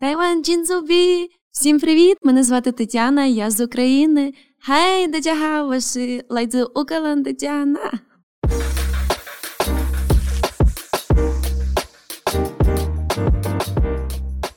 Тайван Джінзубі! Всім привіт! Мене звати Тетяна, я з України. Хай, дитяга ваші лайдзу Укалан Тетяна!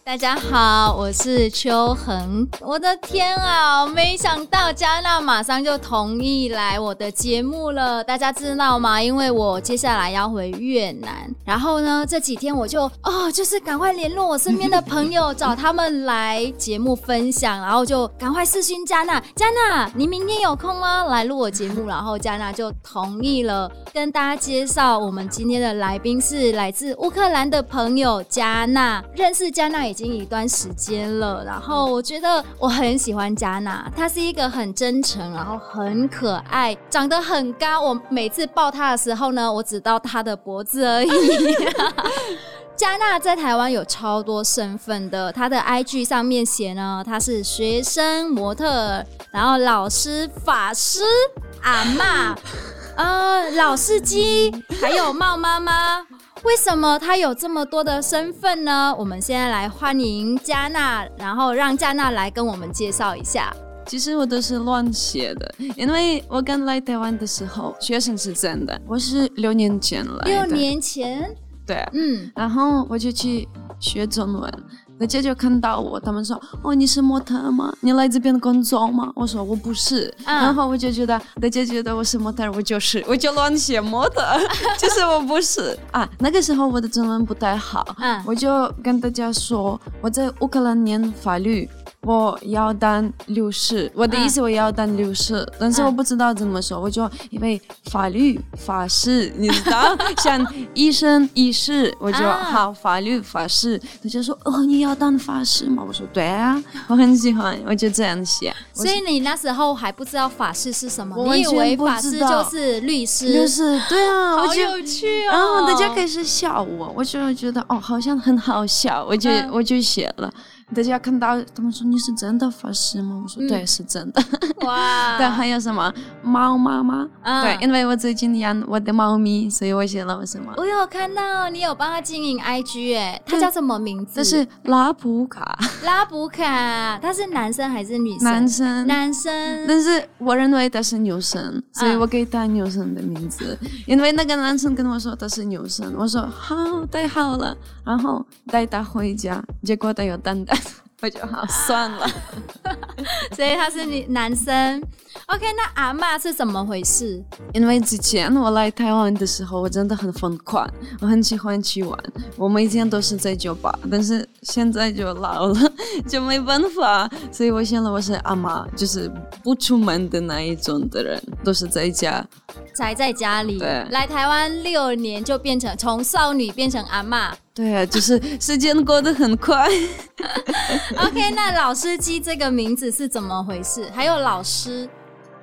大家好，我是秋恒。我的天啊，没想到加纳马上就同意来我的节目了。大家知道吗？因为我接下来要回越南，然后呢，这几天我就哦，就是赶快联络我身边的朋友，找他们来节目分享，然后就赶快私讯加纳。加纳，你明天有空吗？来录我节目，然后加纳就同意了。跟大家介绍，我们今天的来宾是来自乌克兰的朋友加纳，认识加纳已经经一段时间了，然后我觉得我很喜欢加纳，他是一个很真诚，然后很可爱，长得很高。我每次抱他的时候呢，我只到他的脖子而已。加纳在台湾有超多身份的，他的 IG 上面写呢，他是学生、模特，然后老师、法师、阿妈，呃，老司机，还有帽妈妈。为什么他有这么多的身份呢？我们现在来欢迎加纳，然后让加纳来跟我们介绍一下。其实我都是乱写的，因为我刚来台湾的时候，学生是真的，我是六年前来的。六年前？对啊，嗯，然后我就去学中文。大家就看到我，他们说：“哦，你是模特吗？你来这边工作吗？”我说：“我不是。嗯”然后我就觉得大家觉得我是模特，我就是，我就乱写模特，就是我不是啊。那个时候我的中文不太好，嗯，我就跟大家说我在乌克兰念法律。我要当律师，我的意思我要当律师，嗯、但是我不知道怎么说，我就因为法律法师，你知道，像医生医师，我就好法律法师，他就说哦，你要当法师吗？我说对啊，我很喜欢，我就这样写。所以你那时候还不知道法师是什么？你以为法师就是律师？律师对啊，好有趣哦。然后大家开始笑我，我就觉得哦，好像很好笑，我就、嗯、我就写了。大家看到他们说，你是真的法师吗？我说对，嗯、是真的。哇！对，还有什么猫妈妈？嗯、对，因为我最近养我的猫咪，所以我写了什么？我有看到你有帮他经营 IG 哎，他叫什么名字？这是拉普卡。拉普卡，他是男生还是女生？男生。男生。但是我认为他是女生，所以我给他女生的名字。嗯、因为那个男生跟我说他是女生，我说好，太好了，然后带他回家，结果他有蛋蛋。我就好算了，所以他是你男生。OK，那阿嬷是怎么回事？因为之前我来台湾的时候，我真的很疯狂，我很喜欢去玩，我每天都是在酒吧。但是现在就老了，就没办法，所以我现在我是阿妈，就是不出门的那一种的人，都是在家，宅在家里。对，来台湾六年就变成从少女变成阿嬷。对啊，就是时间过得很快。OK，那老司机这个名字是怎么回事？还有老师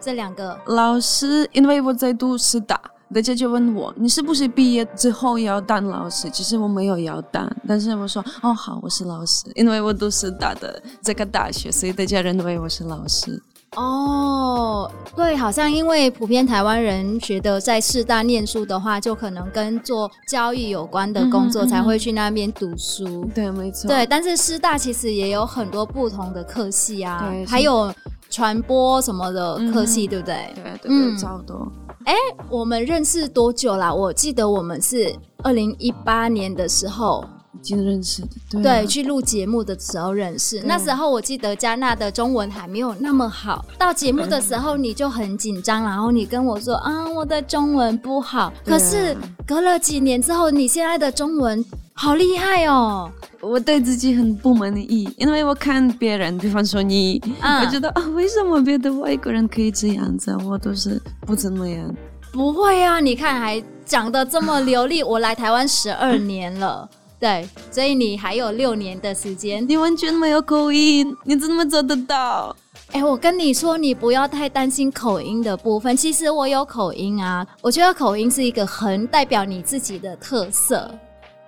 这两个。老师，因为我在读师大，大家就问我，你是不是毕业之后要当老师？其实我没有要当，但是我说，哦好，我是老师，因为我读师大的这个大学，所以大家认为我是老师。哦，对，好像因为普遍台湾人觉得在师大念书的话，就可能跟做教育有关的工作才会去那边读书。嗯嗯、对，没错。对，但是师大其实也有很多不同的科系啊，对还有传播什么的科系，嗯、对不对？对对对，差不多。哎、嗯，我们认识多久啦？我记得我们是二零一八年的时候。已经认识的，对，对，去录节目的时候认识。那时候我记得加纳的中文还没有那么好，到节目的时候你就很紧张，然后你跟我说啊，我的中文不好。可是隔了几年之后，你现在的中文好厉害哦！我对自己很不满意，因为我看别人，比方说你，嗯、我觉得啊，为什么别的外国人可以这样子，我都是不怎么样。不会啊，你看还讲的这么流利，我来台湾十二年了。对，所以你还有六年的时间，你完全没有口音，你怎么做得到？哎，我跟你说，你不要太担心口音的部分。其实我有口音啊，我觉得口音是一个很代表你自己的特色。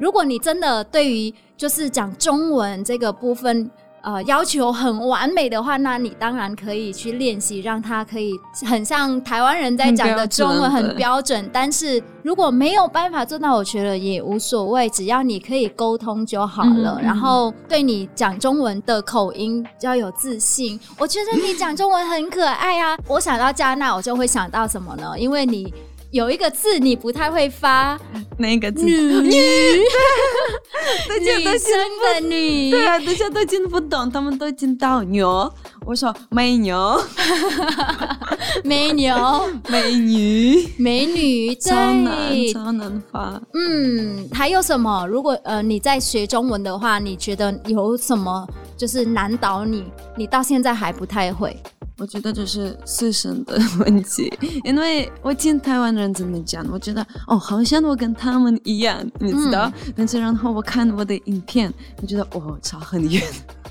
如果你真的对于就是讲中文这个部分呃，要求很完美的话，那你当然可以去练习，让他可以很像台湾人在讲的中文很标准。但是如果没有办法做到，我觉得也无所谓，只要你可以沟通就好了。嗯、然后对你讲中文的口音要有自信。我觉得你讲中文很可爱啊！我想到加纳，我就会想到什么呢？因为你。有一个字你不太会发，哪个字？女，女女生的女。对啊，大家都听不懂，他们都听到牛。我说美牛，美牛，美女，美女，超难，超难发。嗯，还有什么？如果呃你在学中文的话，你觉得有什么就是难倒你？你到现在还不太会？我觉得这是自身的问题，因为我听台湾人怎么讲，我觉得哦，好像我跟他们一样，你知道？嗯、但是然后我看我的影片，我觉得哦，差很远。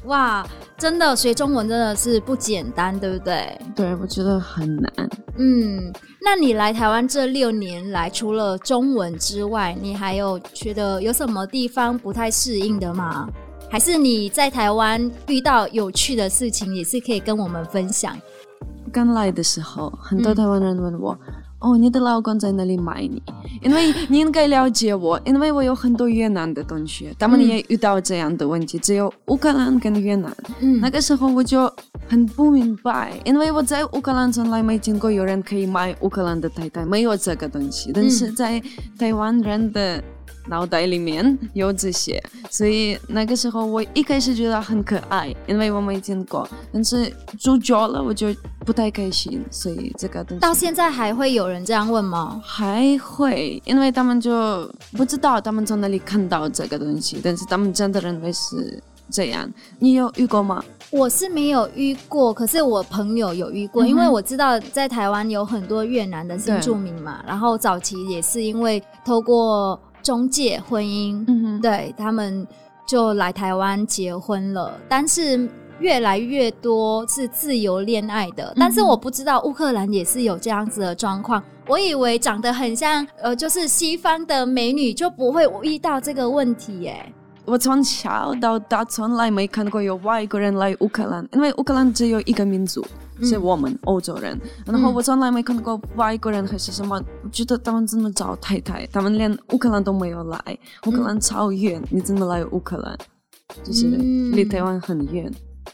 哇，真的学中文真的是不简单，对不对？对，我觉得很难。嗯，那你来台湾这六年来，除了中文之外，你还有觉得有什么地方不太适应的吗？还是你在台湾遇到有趣的事情，也是可以跟我们分享。刚来的时候，很多台湾人问我：“嗯、哦，你的老公在哪里买你？”因为你应该了解我，因为我有很多越南的同学，他们也遇到这样的问题，只有乌克兰跟越南。嗯，那个时候我就很不明白，因为我在乌克兰从来没听过有人可以买乌克兰的太太，没有这个东西。但是在台湾人的。脑袋里面有这些，所以那个时候我一开始觉得很可爱，因为我没见过。但是住久了我就不太开心，所以这个东西到现在还会有人这样问吗？还会，因为他们就不知道他们从哪里看到这个东西，但是他们真的认为是这样。你有遇过吗？我是没有遇过，可是我朋友有遇过，嗯、因为我知道在台湾有很多越南的新住民嘛，然后早期也是因为透过。中介婚姻，嗯哼，对，他们就来台湾结婚了，但是越来越多是自由恋爱的，但是我不知道乌克兰也是有这样子的状况，我以为长得很像，呃，就是西方的美女就不会遇到这个问题耶。我从小到大从来没看过有外国人来乌克兰，因为乌克兰只有一个民族。是我们欧洲人，然后我从来没看过外国人还是什么，我觉得他们怎么找太太？他们连乌克兰都没有来，乌克兰超远，你怎么来乌克兰？就是离台湾很远。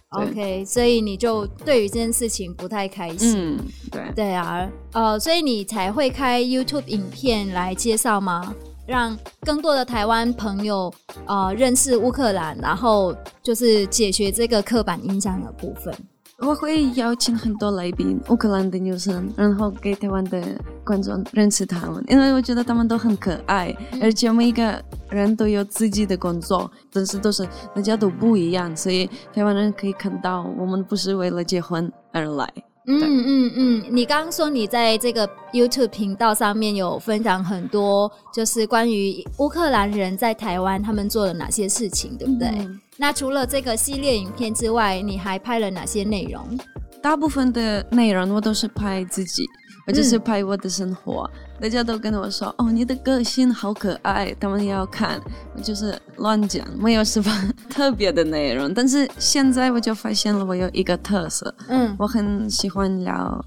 OK，所以你就对于这件事情不太开心。对对啊，呃，所以你才会开 YouTube 影片来介绍吗？让更多的台湾朋友呃认识乌克兰，然后就是解决这个刻板印象的部分。我会邀请很多来宾，乌克兰的女生，然后给台湾的观众认识他们，因为我觉得他们都很可爱，而且每一个人都有自己的工作，但是都是大家都不一样，所以台湾人可以看到我们不是为了结婚而来。嗯嗯嗯，你刚刚说你在这个 YouTube 频道上面有分享很多，就是关于乌克兰人在台湾他们做了哪些事情，对不对？嗯、那除了这个系列影片之外，你还拍了哪些内容？大部分的内容我都是拍自己。我就是拍我的生活，嗯、大家都跟我说：“哦，你的个性好可爱。”他们也要看，我就是乱讲，没有什么 特别的内容。但是现在我就发现了，我有一个特色，嗯，我很喜欢聊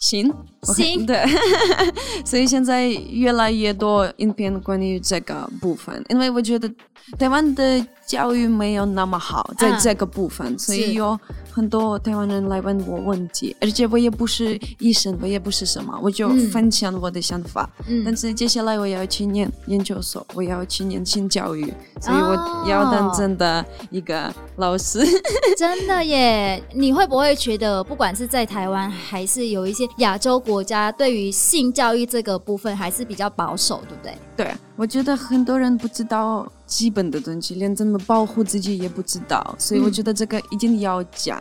行行对，所以现在越来越多影片关于这个部分，因为我觉得台湾的教育没有那么好，在这个部分，嗯、所以有。很多台湾人来问我问题，而且我也不是医生，我也不是什么，我就分享我的想法。嗯，但是接下来我要去念研究所，我要去念性教育，所以我要当真的一个老师。哦、真的耶？你会不会觉得，不管是在台湾，还是有一些亚洲国家，对于性教育这个部分还是比较保守，对不对？对，我觉得很多人不知道。基本的东西，连怎么保护自己也不知道，所以我觉得这个一定要讲。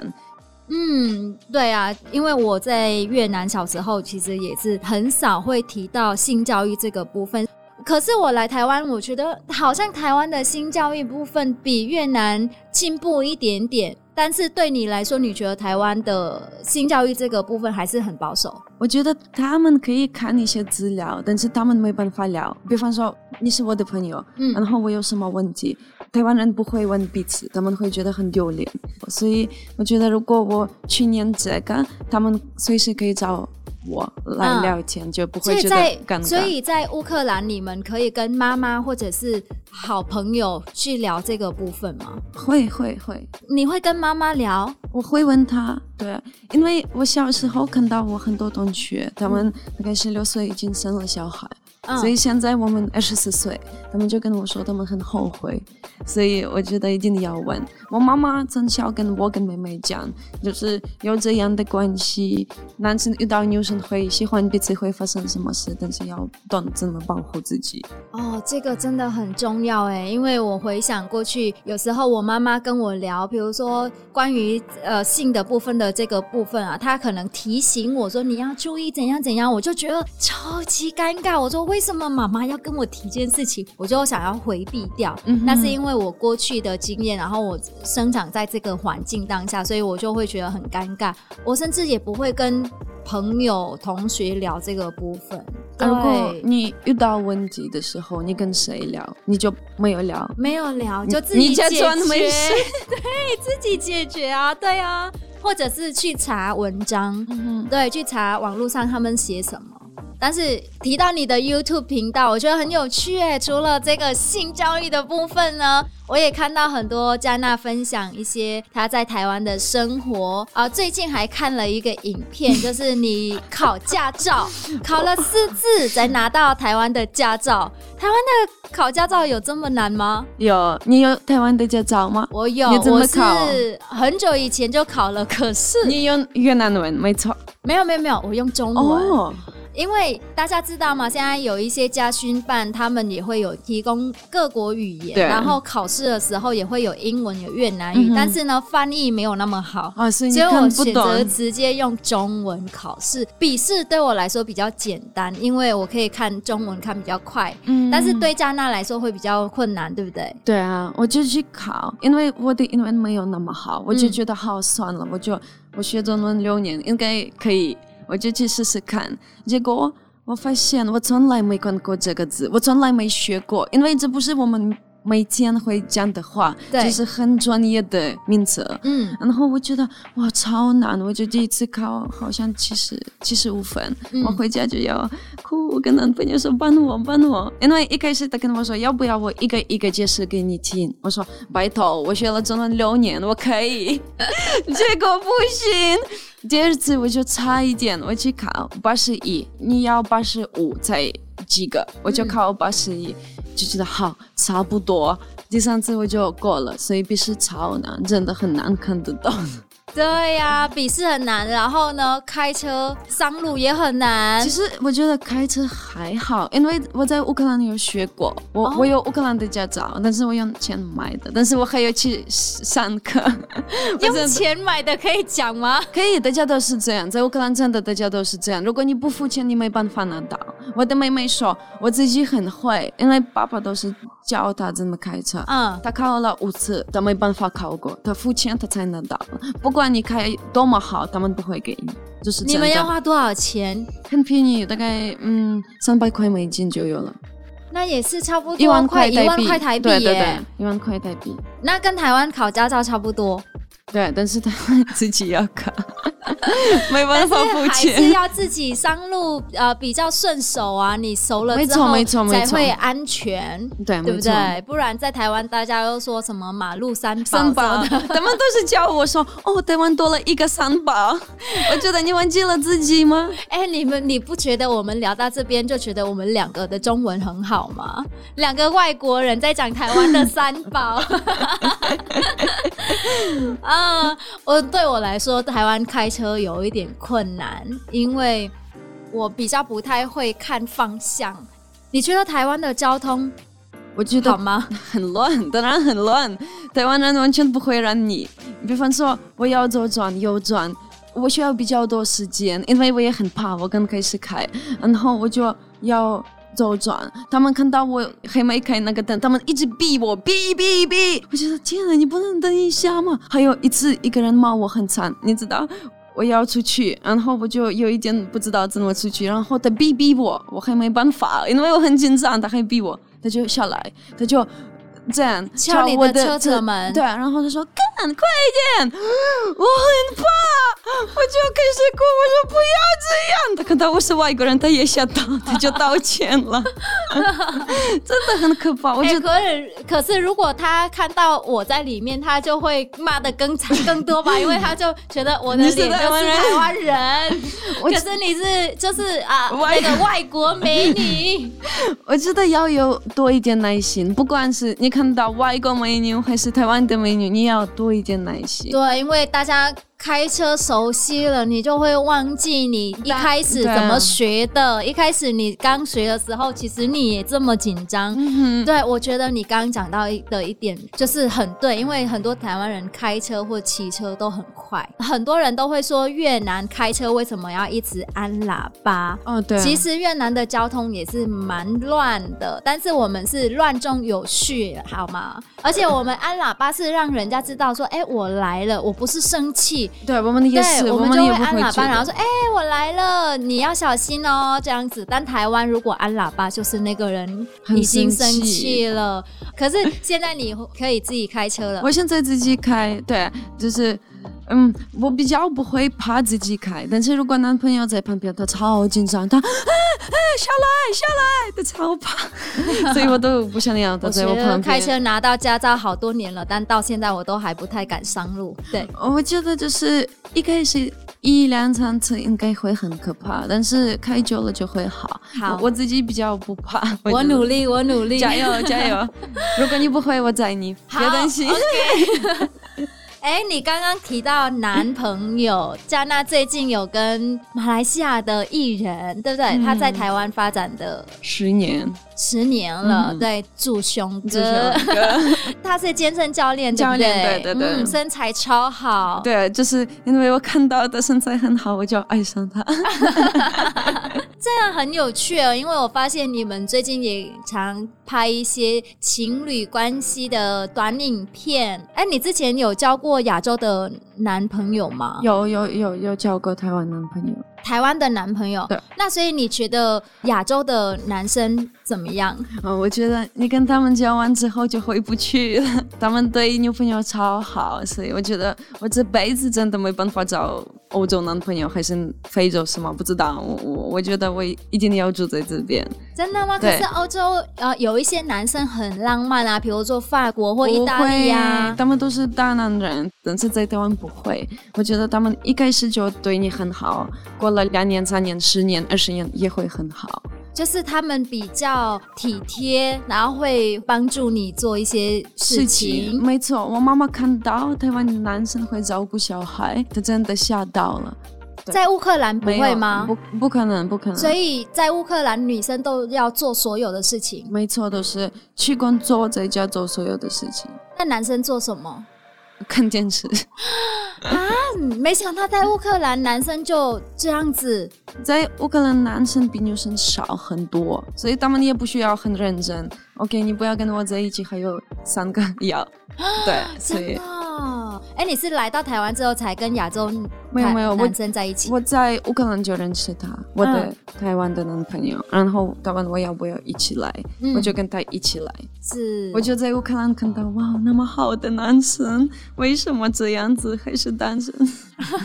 嗯，对啊，因为我在越南小时候，其实也是很少会提到性教育这个部分。可是我来台湾，我觉得好像台湾的性教育部分比越南进步一点点。但是对你来说，你觉得台湾的性教育这个部分还是很保守？我觉得他们可以看一些资料，但是他们没办法聊。比方说，你是我的朋友，嗯，然后我有什么问题，台湾人不会问彼此，他们会觉得很丢脸。所以我觉得，如果我去念这个，他们随时可以找。我来聊天、嗯、就不会觉得尴尬。所以在乌克兰，你们可以跟妈妈或者是好朋友去聊这个部分吗？会会会。你会跟妈妈聊？我会问她。对，因为我小时候看到我很多同学，他们大概十六岁已经生了小孩。Oh. 所以现在我们二十四岁，他们就跟我说他们很后悔，所以我觉得一定要问。我妈妈从小跟我跟妹妹讲，就是有这样的关系，男生遇到女生会喜欢彼此会发生什么事，但是要懂怎么保护自己。哦，oh, 这个真的很重要哎，因为我回想过去，有时候我妈妈跟我聊，比如说关于呃性的部分的这个部分啊，她可能提醒我说你要注意怎样怎样，我就觉得超级尴尬，我说。为什么妈妈要跟我提这件事情？我就想要回避掉。嗯哼，那是因为我过去的经验，然后我生长在这个环境当下，所以我就会觉得很尴尬。我甚至也不会跟朋友、同学聊这个部分。如果你遇到问题的时候，你跟谁聊？你就没有聊，没有聊，就自己解决。没 事对，自己解决啊，对啊，或者是去查文章，对，去查网络上他们写什么。但是提到你的 YouTube 频道，我觉得很有趣诶。除了这个性教育的部分呢，我也看到很多嘉娜分享一些她在台湾的生活啊。最近还看了一个影片，就是你考驾照，考了四次才拿到台湾的驾照。台湾的考驾照有这么难吗？有，你有台湾的驾照吗？我有，我是很久以前就考了，可是你用越南文，没错。没有没有没有，我用中文。Oh. 因为大家知道嘛？现在有一些家训班，他们也会有提供各国语言，然后考试的时候也会有英文、有越南语，嗯、但是呢，翻译没有那么好，啊、所以我选择直接用中文考试。笔试对我来说比较简单，因为我可以看中文看比较快，嗯、但是对嘉娜来说会比较困难，对不对？对啊，我就去考，因为我的英文没有那么好，我就觉得好算了，嗯、我就我学中文六年应该可以。我就去试试看，结果我发现我从来没看过这个字，我从来没学过，因为这不是我们每天会讲的话，就是很专业的名词。嗯，然后我觉得哇超难，我就第一次考好像七十七十五分，嗯、我回家就要哭，我跟男朋友说帮我帮我，因为一开始他跟我说要不要我一个一个解释给你听，我说拜托，我学了中文六年，我可以，结果不行。第二次我就差一点，我去考八十一，你要八十五才及格，我就考八十一，就觉得好差不多。第三次我就过了，所以笔试超难，真的很难看得到。对呀，笔试很难，然后呢，开车上路也很难。其实我觉得开车还好，因为我在乌克兰有学过，我、哦、我有乌克兰的驾照，但是我用钱买的，但是我还要去上课。用钱买的可以讲吗？可以，大家都是这样，在乌克兰真的大家都是这样。如果你不付钱，你没办法拿到。我的妹妹说，我自己很会，因为爸爸都是教他怎么开车。嗯，他考了五次他没办法考过，他付钱他才能到。不管。你开多么好，他们不会给你。就是你们要花多少钱？很便宜，大概嗯三百块美金就有了。那也是差不多一万块，一万块台币耶，对对对，一万块台币。那跟台湾考驾照差不多。对，但是他自己要考。没办法付钱，还是要自己上路，呃，比较顺手啊。你熟了之后，没错没错，才会安全，对对不对？不然在台湾，大家都说什么马路三宝，三宝，他们都是叫我说，哦，台湾多了一个三宝。我觉得你忘记了自己吗？哎，你们你不觉得我们聊到这边就觉得我们两个的中文很好吗？两个外国人在讲台湾的三宝。啊，我对我来说，台湾开车有一点困难，因为我比较不太会看方向。你觉得台湾的交通，我觉得吗？很乱，当然很乱。台湾人完全不会让你，比方说我要左转右转，我需要比较多时间，因为我也很怕。我刚开始开，然后我就要左转，他们看到我还没开那个灯，他们一直逼我，逼逼逼！我觉得天哪，你不能等一下吗？还有一次，一个人骂我很惨，你知道，我要出去，然后我就有一点不知道怎么出去，然后他逼逼我，我还没办法，因为我很紧张，他还逼我，他就下来，他就。这样敲我的车车门，对，然后他说：“干，快一点！”我很怕，我就开始哭。我说：“不要这样！”他我是外国人，他也想到，他就道歉了。真的很可怕。我觉得，欸、可是，可是如果他看到我在里面，他就会骂的更惨更多吧？因为他就觉得我的脸就是台湾人。可是你是就是啊，那个外国美女。我觉得要有多一点耐心，不管是你。看到外国美女还是台湾的美女，你要多一点耐心。对，因为大家。开车熟悉了，你就会忘记你一开始怎么学的。一开始你刚学的时候，其实你也这么紧张。嗯、对，我觉得你刚刚讲到的一点就是很对，因为很多台湾人开车或骑车都很快，很多人都会说越南开车为什么要一直按喇叭？哦，对。其实越南的交通也是蛮乱的，但是我们是乱中有序，好吗？而且我们按喇叭是让人家知道说，哎，我来了，我不是生气。对，我们也是，我们就会按喇叭，然后说：“哎，我来了，你要小心哦。”这样子。但台湾如果按喇叭，就是那个人已经生气了。可是现在你可以自己开车了。我现在自己开，对，就是。嗯，我比较不会怕自己开，但是如果男朋友在旁边，他超紧张，他啊啊下来下来，他超怕，所以我都不想要他在我旁边。开车拿到驾照好多年了，但到现在我都还不太敢上路。对，我觉得就是一开始一两三次应该会很可怕，但是开久了就会好。好，我自己比较不怕。我，我努力，我努力，加油加油！如果你不会，我载你，别担心。Okay 哎，你刚刚提到男朋友，加纳最近有跟马来西亚的艺人，对不对？嗯、他在台湾发展的十年。十年了，嗯、对，祝雄哥，他是健身教练，教练，对对对、嗯，身材超好，对，就是因为我看到的身材很好，我就爱上他。很有趣哦，因为我发现你们最近也常拍一些情侣关系的短影片。哎，你之前有交过亚洲的男朋友吗？有有有有交过台湾男朋友。台湾的男朋友，对，那所以你觉得亚洲的男生怎么样？哦，我觉得你跟他们交往之后就回不去了，他们对女朋友超好，所以我觉得我这辈子真的没办法找欧洲男朋友，还是非洲是吗？不知道，我我我觉得我一定要住在这边。真的吗？可是欧洲呃有一些男生很浪漫啊，比如说法国或意大利啊，他们都是大男人，但是在台湾不会。我觉得他们一开始就对你很好，过了两年、三年、十年、二十年也会很好。就是他们比较体贴，然后会帮助你做一些事情。事情没错，我妈妈看到台湾男生会照顾小孩，她真的吓到了。在乌克兰不会吗？不，不可能，不可能。所以在乌克兰，女生都要做所有的事情。没错，都是去工作，在家做所有的事情。那男生做什么？看电视。啊，没想到在乌克兰，男生就这样子。在乌克兰，男生比女生少很多，所以他们也不需要很认真。OK，你不要跟我在一起，还有三个 要。对，所以。哦，哎，你是来到台湾之后才跟亚洲没有没有男生在一起？我，我在乌克兰就认识他，我的台湾的男朋友。嗯、然后他问我要不要一起来，嗯、我就跟他一起来。是，我就在乌克兰看到哇，那么好的男生，为什么这样子还是单身？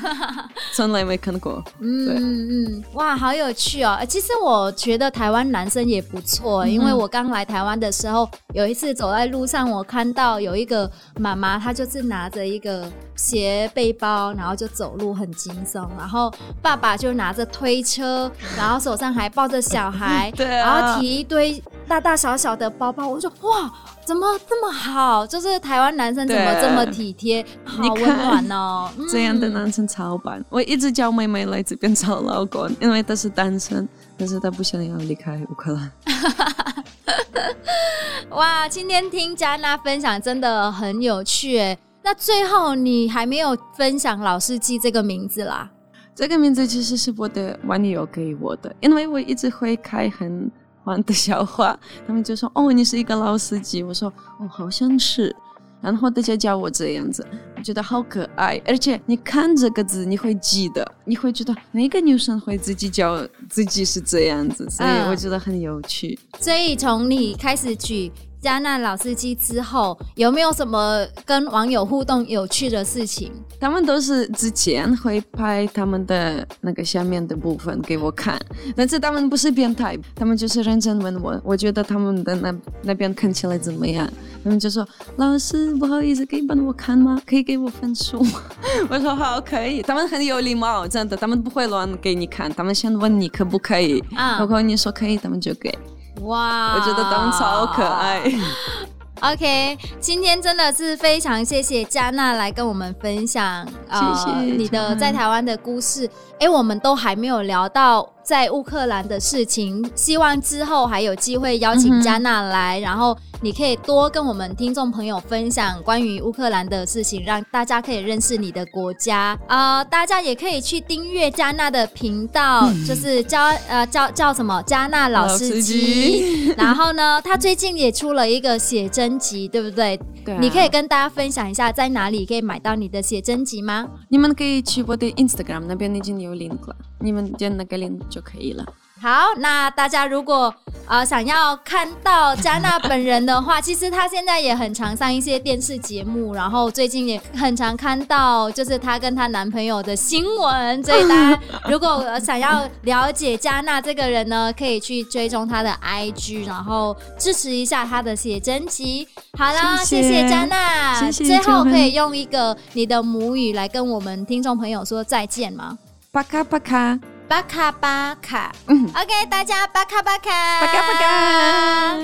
从来没看过。嗯嗯，哇，好有趣哦！其实我觉得台湾男生也不错，因为我刚来台湾的时候，有一次走在路上，我看到有一个妈妈，她就是拿着一个斜背包，然后就走路很轻松，然后爸爸就拿着推车，然后手上还抱着小孩，对啊，然后提一堆大大小小的包包，我就说哇。怎么这么好？就是台湾男生怎么这么体贴，好温暖哦！这样的男生超棒。我一直叫妹妹来这边找老公，因为她是单身，但是她不想要离开乌克兰。哇，今天听嘉娜分享真的很有趣诶。那最后你还没有分享老司机这个名字啦？这个名字其实是我的网友给我的，因为我一直会开很。黄的笑话，他们就说：“哦，你是一个老司机。”我说：“哦，好像是。”然后大家叫我这样子，我觉得好可爱。而且你看这个字，你会记得，你会觉得哪个女生会自己叫自己是这样子，所以我觉得很有趣。嗯、所以从你开始举。加纳老司机之后有没有什么跟网友互动有趣的事情？他们都是之前会拍他们的那个下面的部分给我看，但是他们不是变态，他们就是认真问我，我觉得他们的那那边看起来怎么样？他们就说：“老师，不好意思，可以帮我看吗？可以给我分数吗？” 我说：“好，可以。”他们很有礼貌，真的，他们不会乱给你看，他们先问你可不可以，啊、如果你说可以，他们就给。哇，我觉得他们超可爱。OK，今天真的是非常谢谢加纳来跟我们分享，谢谢、呃、你的在台湾的故事。哎，我们都还没有聊到在乌克兰的事情，希望之后还有机会邀请加纳来，嗯、然后你可以多跟我们听众朋友分享关于乌克兰的事情，让大家可以认识你的国家啊、呃。大家也可以去订阅加纳的频道，嗯、就是叫呃叫叫什么加纳老司机。然后呢，他最近也出了一个写真集，对不对？对、啊。你可以跟大家分享一下在哪里可以买到你的写真集吗？你们可以去我的 Instagram 那边已经有。有 link 了，你们点那个 link 就可以了。好，那大家如果呃想要看到加纳本人的话，其实她现在也很常上一些电视节目，然后最近也很常看到就是她跟她男朋友的新闻。所以大家如果想要了解加纳这个人呢，可以去追踪她的 IG，然后支持一下她的写真集。好啦，谢谢，谢谢加纳。谢谢。最后可以用一个你的母语来跟我们听众朋友说再见吗？巴卡巴卡，巴卡巴卡。嗯，OK，大家巴卡巴卡，巴卡巴卡。